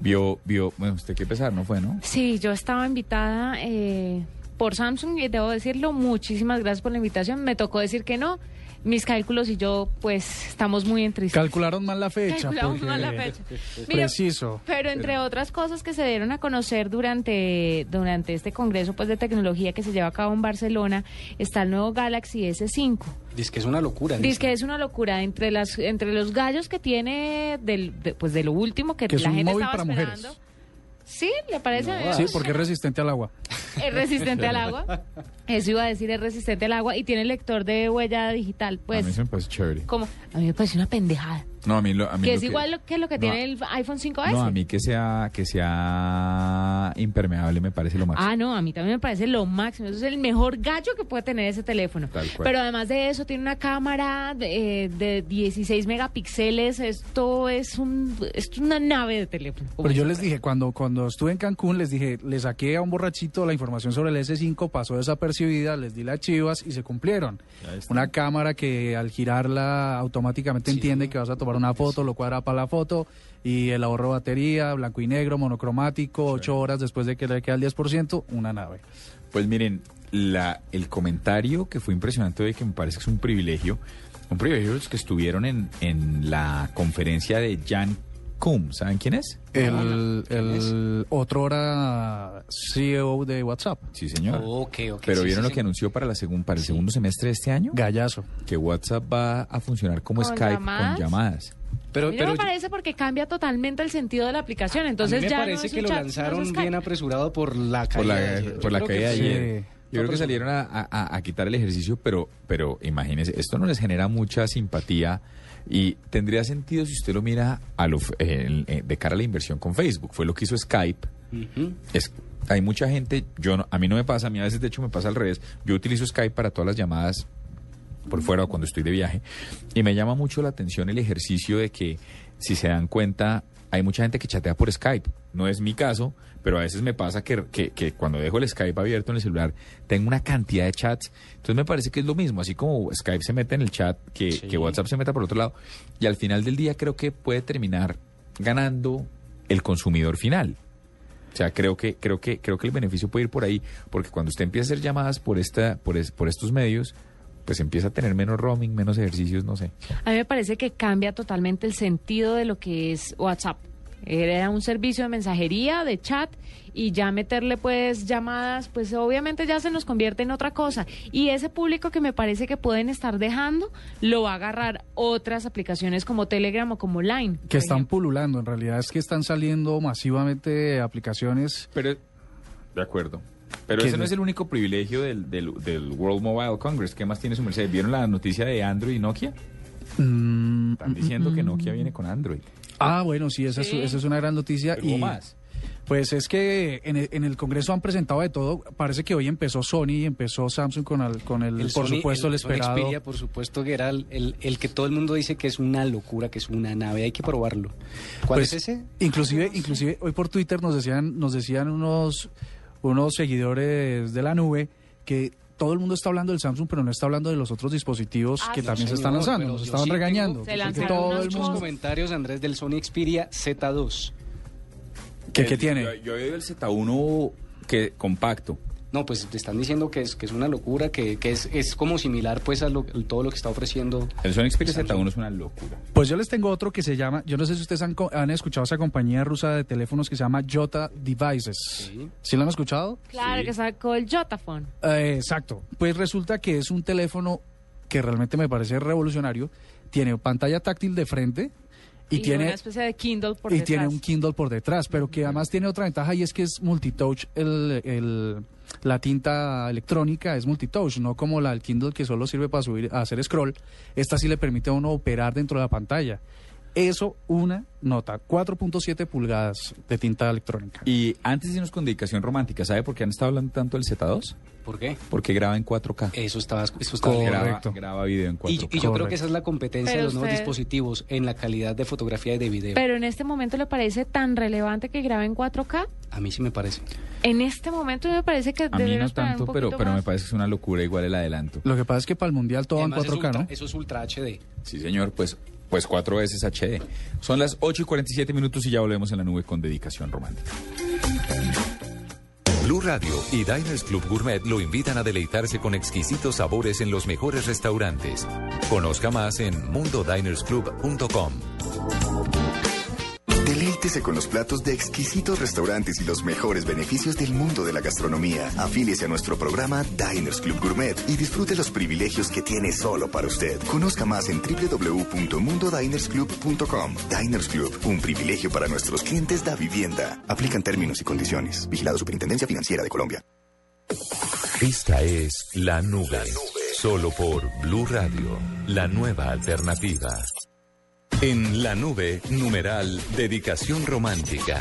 Vio, vio, bueno, usted qué pesar, ¿no fue, no? Sí, yo estaba invitada eh, por Samsung y debo decirlo, muchísimas gracias por la invitación. Me tocó decir que no. Mis cálculos y yo, pues, estamos muy entristados. Calcularon mal la fecha. Calculamos porque- mal la fecha. Mira, Preciso. Pero entre otras cosas que se dieron a conocer durante, durante este congreso pues de tecnología que se lleva a cabo en Barcelona, está el nuevo Galaxy S5. Dice que es una locura. Dice que es una locura entre las entre los gallos que tiene del de- pues de lo último que, Que es la un gente móvil estaba para esperando. mujeres. Sí, le parece. Sí, porque es resistente al agua. es resistente al agua. Eso iba a decir es resistente al agua y tiene lector de huella digital, a mí pues se me parece chévere. como a mí me parece una pendejada. No, a mí lo, a mí Que lo es igual lo que lo que no, tiene el iPhone 5S. No, a mí que sea, que sea impermeable me parece lo máximo. Ah, no, a mí también me parece lo máximo. Eso es el mejor gallo que puede tener ese teléfono. Tal cual. Pero además de eso, tiene una cámara de, eh, de 16 megapíxeles. Esto es, un, esto es una nave de teléfono. Pero yo les dije, cuando, cuando estuve en Cancún, les dije, le saqué a un borrachito la información sobre el S5, pasó desapercibida, les di las chivas y se cumplieron. Una cámara que al girarla automáticamente entiende que vas a tomar para una foto, lo cuadra para la foto y el ahorro de batería, blanco y negro, monocromático, ocho horas después de que le queda el 10%, una nave. Pues miren, la, el comentario que fue impresionante hoy, que me parece que es un privilegio, un privilegio los que estuvieron en, en la conferencia de Jan Koum, ¿saben quién es? El, el otro hora CEO de WhatsApp. Sí, señor. Ok, ok. Pero sí, ¿vieron sí, lo que anunció para, la segun- para el segundo semestre de este año? Gallazo. Que WhatsApp va a funcionar como ¿Con Skype llamadas? con llamadas. Pero, A mí no pero me parece porque cambia totalmente el sentido de la aplicación. Entonces a mí me ya no parece es que lo chat, lanzaron bien apresurado por la Por caída. la, de ayer. por Yo la creo caída de que ayer. sí. Yo creo que salieron a, a- a quitar el ejercicio, pero, pero imagínense, esto no les genera mucha simpatía y tendría sentido si usted lo mira a lo, eh, eh, de cara a la inversión con Facebook. Fue lo que hizo Skype. Es, hay mucha gente, yo no- a mí no me pasa, a mí a veces de hecho me pasa al revés. Yo utilizo Skype para todas las llamadas por fuera o cuando estoy de viaje y me llama mucho la atención el ejercicio de que si se dan cuenta hay mucha gente que chatea por Skype. No es mi caso, pero a veces me pasa que, que- que cuando dejo el Skype abierto en el celular tengo una cantidad de chats. Entonces me parece que es lo mismo, así como Skype se mete en el chat, que, que WhatsApp se meta por otro lado. Y al final del día creo que puede terminar ganando el consumidor final. O sea, creo que, creo que, creo que el beneficio puede ir por ahí, porque cuando usted empieza a hacer llamadas por esta, por, es- por estos medios, pues empieza a tener menos roaming, menos ejercicios, no sé. A mí me parece que cambia totalmente el sentido de lo que es WhatsApp. Era un servicio de mensajería, de chat, y ya meterle pues llamadas, pues obviamente ya se nos convierte en otra cosa. Y ese público que me parece que pueden estar dejando, lo va a agarrar otras aplicaciones como Telegram o como Line. Que están pululando, en realidad es que están saliendo masivamente aplicaciones. Pero, de acuerdo. Pero ese no no- es el único privilegio del, del, del World Mobile Congress. ¿Qué más tiene su merced? ¿Vieron la noticia de Android y Nokia? Mm, Están diciendo que Nokia viene con Android. Ah, bueno, sí, esa, Sí. Es, esa es una gran noticia. Pero y más. Pues es que en el, en el Congreso han presentado de todo. Parece que hoy empezó Sony y empezó Samsung con el, con el, por Sony- supuesto, el, Sony esperado. Xperia, por supuesto, que era el, el- el que todo el mundo dice que es una locura, que es una nave. Hay que probarlo. ¿Cuál Pues, es ese? Inclusive, inclusive hoy por Twitter nos decían, nos decían unos, unos seguidores de la nube que todo el mundo está hablando del Samsung, pero no está hablando de los otros dispositivos Ah, que sí, también se están lanzando. Nos yo estaban sí tengo- regañando. Se que lanzaron todo el mundo. comentarios, Andrés, del Sony Xperia Z2. ¿Qué, qué tiene? Yo, yo he oído el Z1 que, compacto. No, pues te están diciendo que es, que es una locura, que, que es, es como similar pues a lo- todo lo que está ofreciendo. El Sony Xperia Samsung. Z1 es una locura. Pues yo les tengo otro que se llama, yo no sé si ustedes han, han escuchado esa compañía rusa de teléfonos que se llama Jota Devices. ¿Sí, lo han escuchado? Claro, que sacó el Jotaphone. Eh, exacto. Pues resulta que es un teléfono que realmente me parece revolucionario. Tiene pantalla táctil de frente y, Y, tiene una especie de Kindle por y detrás. tiene un Kindle por detrás, pero que además tiene otra ventaja y es que es multitouch el, el- la tinta electrónica es multitouch, no como la del Kindle que solo sirve para subir hacer scroll. Esta sí le permite a uno operar dentro de la pantalla. Eso, una nota, 4.7 pulgadas de tinta electrónica. Y antes de irnos con dedicación romántica, ¿sabe por qué han estado hablando tanto del Z2? ¿Por qué? Porque graba en 4K. Eso estaba, eso estaba graba, leyendo. graba video en 4K. Y, y yo creo que esa es la competencia Pero de los nuevos usted- dispositivos en la calidad de fotografía y de video. Pero en este momento le parece tan relevante que grabe en 4K. A mí sí me parece. En este momento me parece que A mí no tanto, un pero, pero me parece que es una locura igual el adelanto. Lo que pasa es que para el Mundial todo en Además, es 4K, ultra- ¿no? Eso es Ultra HD. Sí, señor, pues, pues cuatro veces HD. Son las 8 y 47 minutos y ya volvemos en la nube con dedicación romántica. Blue Radio y Diners Club Gourmet lo invitan a deleitarse con exquisitos sabores en los mejores restaurantes. Conozca más en mundodinersclub.com. Con los platos de exquisitos restaurantes y los mejores beneficios del mundo de la gastronomía. Afíliese a nuestro programa Diners Club Gourmet y disfrute los privilegios que tiene solo para usted. Conozca más en www.mundodinersclub.com. Diners Club, un privilegio para nuestros clientes da vivienda. Aplican términos y condiciones. Vigilado Superintendencia Financiera de Colombia. Esta es La Nube, solo por Blue Radio, la nueva alternativa. En La Nube, numeral, dedicación romántica.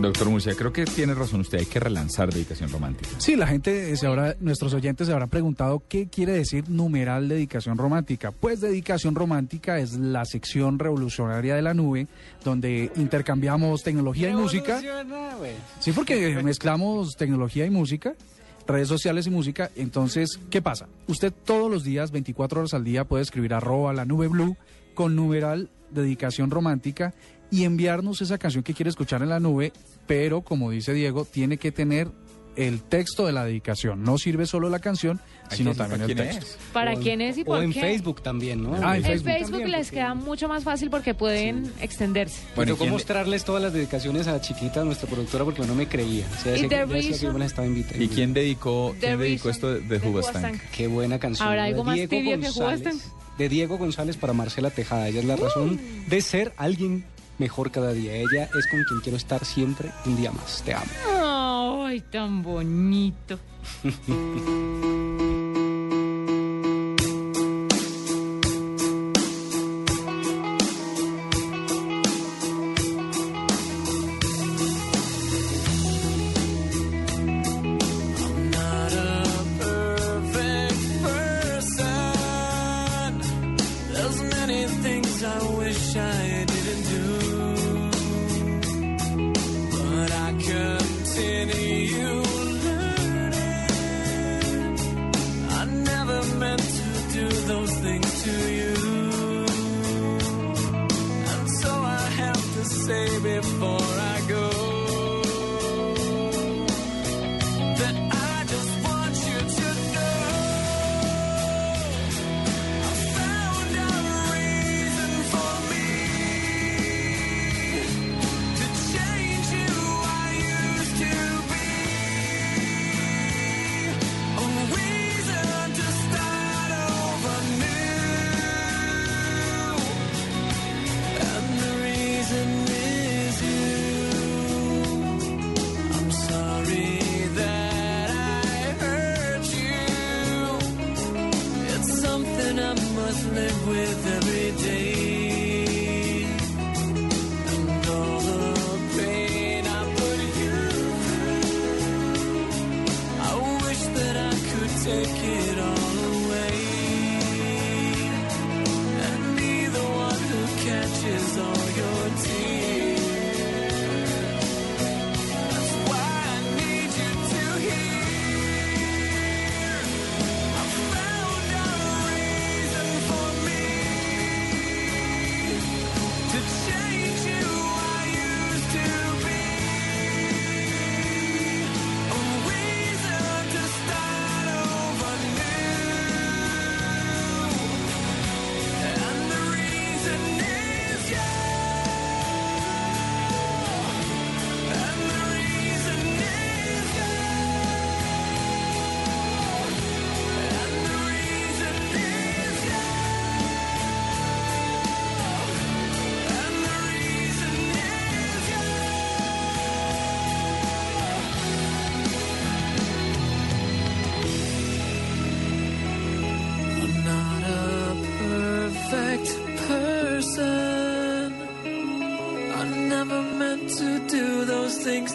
Doctor Murcia, creo que tiene razón usted, hay que relanzar dedicación romántica. Sí, la gente, se habrá, nuestros oyentes se habrán preguntado qué quiere decir numeral dedicación romántica. Pues dedicación romántica es la sección revolucionaria de la nube donde intercambiamos tecnología y música. Sí, porque mezclamos tecnología y música redes sociales y música. Entonces, ¿qué pasa? Usted todos los días, 24 horas al día, puede escribir arroba la nube blue con numeral dedicación romántica y enviarnos esa canción que quiere escuchar en la nube, pero como dice Diego, tiene que tener el texto de la dedicación. No sirve solo la canción, sino que también el texto. ¿Para O en- quién es y O por en qué? Facebook también, ¿no? Ah, en En Facebook. Facebook les queda mucho más fácil porque pueden extenderse. Me Bueno, ¿y tocó mostrarles todas las dedicaciones a Chiquita, nuestra productora, porque no me creía. O sea, Y que- que Reason- estaba invitando. ¿Y quién dedicó, quién dedicó esto de, de de Hubastank? Hubastank. Qué buena canción. ¿Habrá de algo más Diego tibio que González, Hubastank? De Diego González para Marcela Tejada. Ella es la razón de ser alguien mejor cada día. Ella es con quien quiero estar siempre un día más. Te amo. Ay, tan bonito.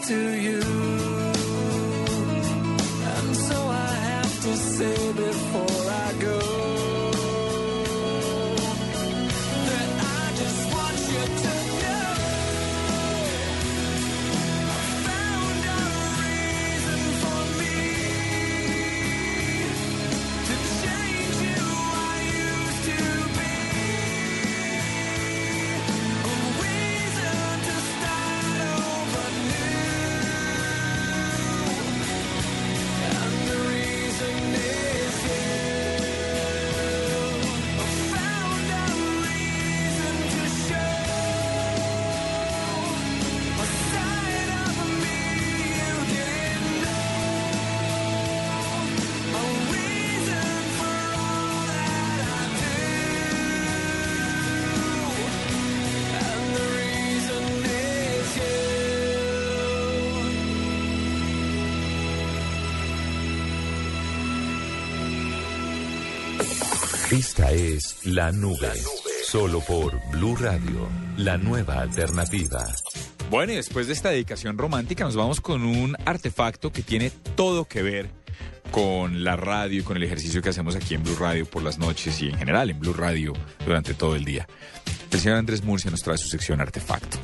to you. Esta es La Nube, solo por Blue Radio, la nueva alternativa. Bueno, y después de esta dedicación romántica nos vamos con un artefacto que tiene todo que ver con la radio y con el ejercicio que hacemos aquí en Blue Radio por las noches y en general en Blue Radio durante todo el día. El señor Andrés Murcia nos trae su sección Artefacto.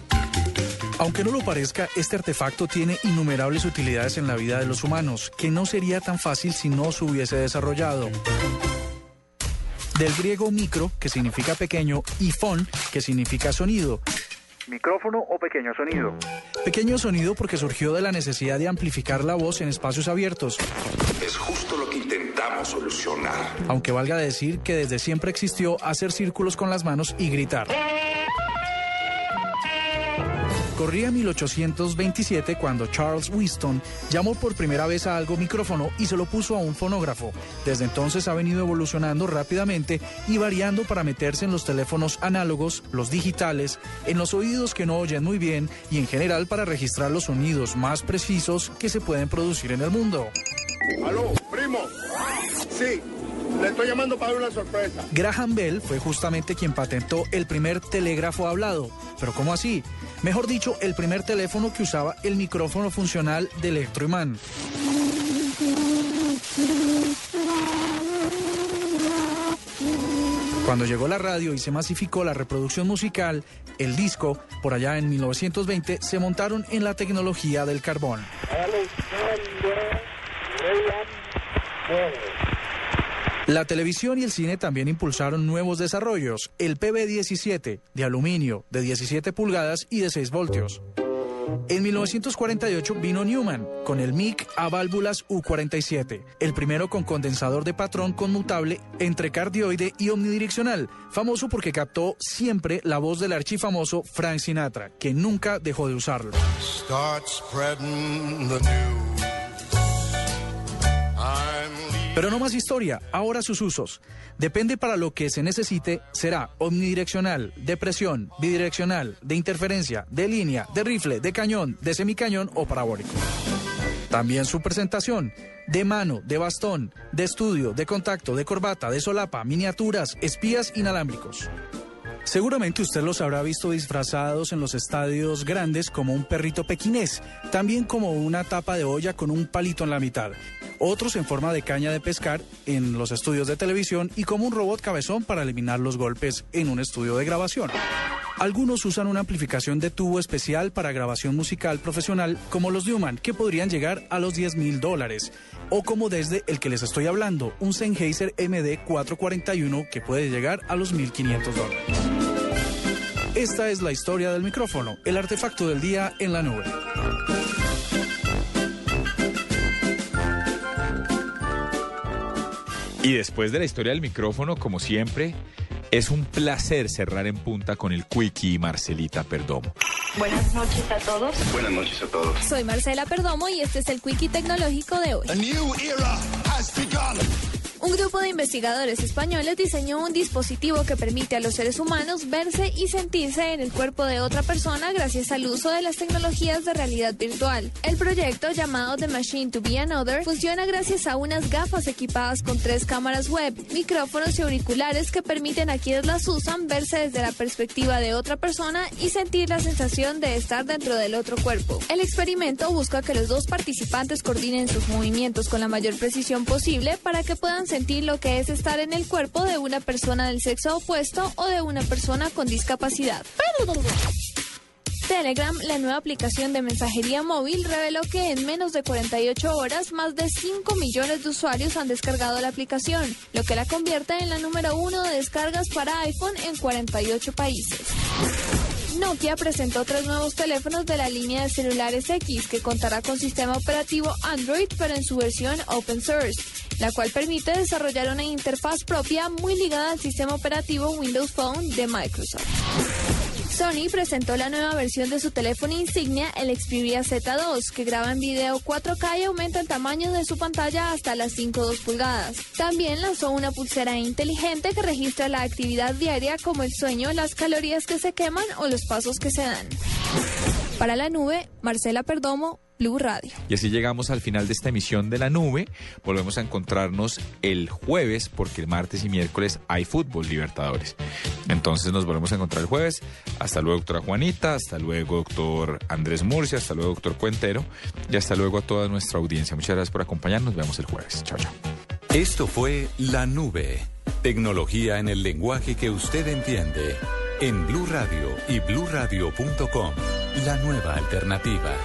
Aunque no lo parezca, este artefacto tiene innumerables utilidades en la vida de los humanos, que no sería tan fácil si no se hubiese desarrollado. Del griego micro, que significa pequeño, y fon, que significa sonido. ¿Micrófono o pequeño sonido? Pequeño sonido porque surgió de la necesidad de amplificar la voz en espacios abiertos. Es justo lo que intentamos solucionar. Aunque valga decir que desde siempre existió hacer círculos con las manos y gritar. Corría 1827 cuando Charles Winston llamó por primera vez a algo micrófono y se lo puso a un fonógrafo. Desde entonces ha venido evolucionando rápidamente y variando para meterse en los teléfonos análogos, los digitales, en los oídos que no oyen muy bien y en general para registrar los sonidos más precisos que se pueden producir en el mundo. Aló, primo. Sí, le estoy llamando para una sorpresa. Graham Bell fue justamente quien patentó el primer telégrafo hablado. ¿Pero cómo así? Mejor dicho, el primer teléfono que usaba el micrófono funcional de electroimán. Cuando llegó la radio y se masificó la reproducción musical, el disco, por allá en 1920, se montaron en la tecnología del carbón. La televisión y el cine también impulsaron nuevos desarrollos. El PB-17, de aluminio, de 17 pulgadas y de 6 voltios. En 1948 vino Newman con el MIG a válvulas U47, el primero con condensador de patrón conmutable entre cardioide y omnidireccional, famoso porque captó siempre la voz del archifamoso Frank Sinatra, que nunca dejó de usarlo. Pero no más historia, ahora sus usos. Depende para lo que se necesite, será omnidireccional, de presión, bidireccional, de interferencia, de línea, de rifle, de cañón, de semicañón o parabólico. También su presentación, de mano, de bastón, de estudio, de contacto, de corbata, de solapa, miniaturas, espías inalámbricos. Seguramente usted los habrá visto disfrazados en los estadios grandes como un perrito pequinés, también como una tapa de olla con un palito en la mitad, otros en forma de caña de pescar en los estudios de televisión y como un robot cabezón para eliminar los golpes en un estudio de grabación. Algunos usan una amplificación de tubo especial para grabación musical profesional como los Newman, que podrían llegar a los 10 mil dólares, o como desde el que les estoy hablando, un Sennheiser MD441 que puede llegar a los 1.500 dólares. Esta es la historia del micrófono, el artefacto del día en la nube. Y después de la historia del micrófono, como siempre, es un placer cerrar en punta con el Quickie y Marcelita Perdomo. Buenas noches a todos. Buenas noches a todos. Soy Marcela Perdomo y este es el Quickie Tecnológico de hoy. A new era has begun. Un grupo de investigadores españoles diseñó un dispositivo que permite a los seres humanos verse y sentirse en el cuerpo de otra persona gracias al uso de las tecnologías de realidad virtual. El proyecto, llamado The Machine to Be Another, funciona gracias a unas gafas equipadas con tres cámaras web, micrófonos y auriculares que permiten a quienes las usan verse desde la perspectiva de otra persona y sentir la sensación de estar dentro del otro cuerpo. El experimento busca que los dos participantes coordinen sus movimientos con la mayor precisión posible para que puedan sentir lo que es estar en el cuerpo de una persona del sexo opuesto o de una persona con discapacidad. Telegram, la nueva aplicación de mensajería móvil, reveló que en menos de 48 horas más de 5 millones de usuarios han descargado la aplicación, lo que la convierte en la número uno de descargas para iPhone en 48 países. Nokia presentó tres nuevos teléfonos de la línea de celulares X que contará con sistema operativo Android pero en su versión open source, la cual permite desarrollar una interfaz propia muy ligada al sistema operativo Windows Phone de Microsoft. Sony presentó la nueva versión de su teléfono insignia, el Xperia Z2, que graba en video 4K y aumenta el tamaño de su pantalla hasta las 5.2 pulgadas. También lanzó una pulsera inteligente que registra la actividad diaria como el sueño, las calorías que se queman o los pasos que se dan. Para la nube, Marcela Perdomo, Blue Radio. Y así llegamos al final de esta emisión de la nube. Volvemos a encontrarnos el jueves porque el martes y miércoles hay fútbol Libertadores. Entonces nos volvemos a encontrar el jueves. Hasta luego, doctora Juanita. Hasta luego, doctor Andrés Murcia. Hasta luego, doctor Cuentero. Y hasta luego a toda nuestra audiencia. Muchas gracias por acompañarnos. Nos vemos el jueves. Chao, chao. Esto fue La Nube. Tecnología en el lenguaje que usted entiende. En Blue Radio y bluradio.com. la nueva alternativa.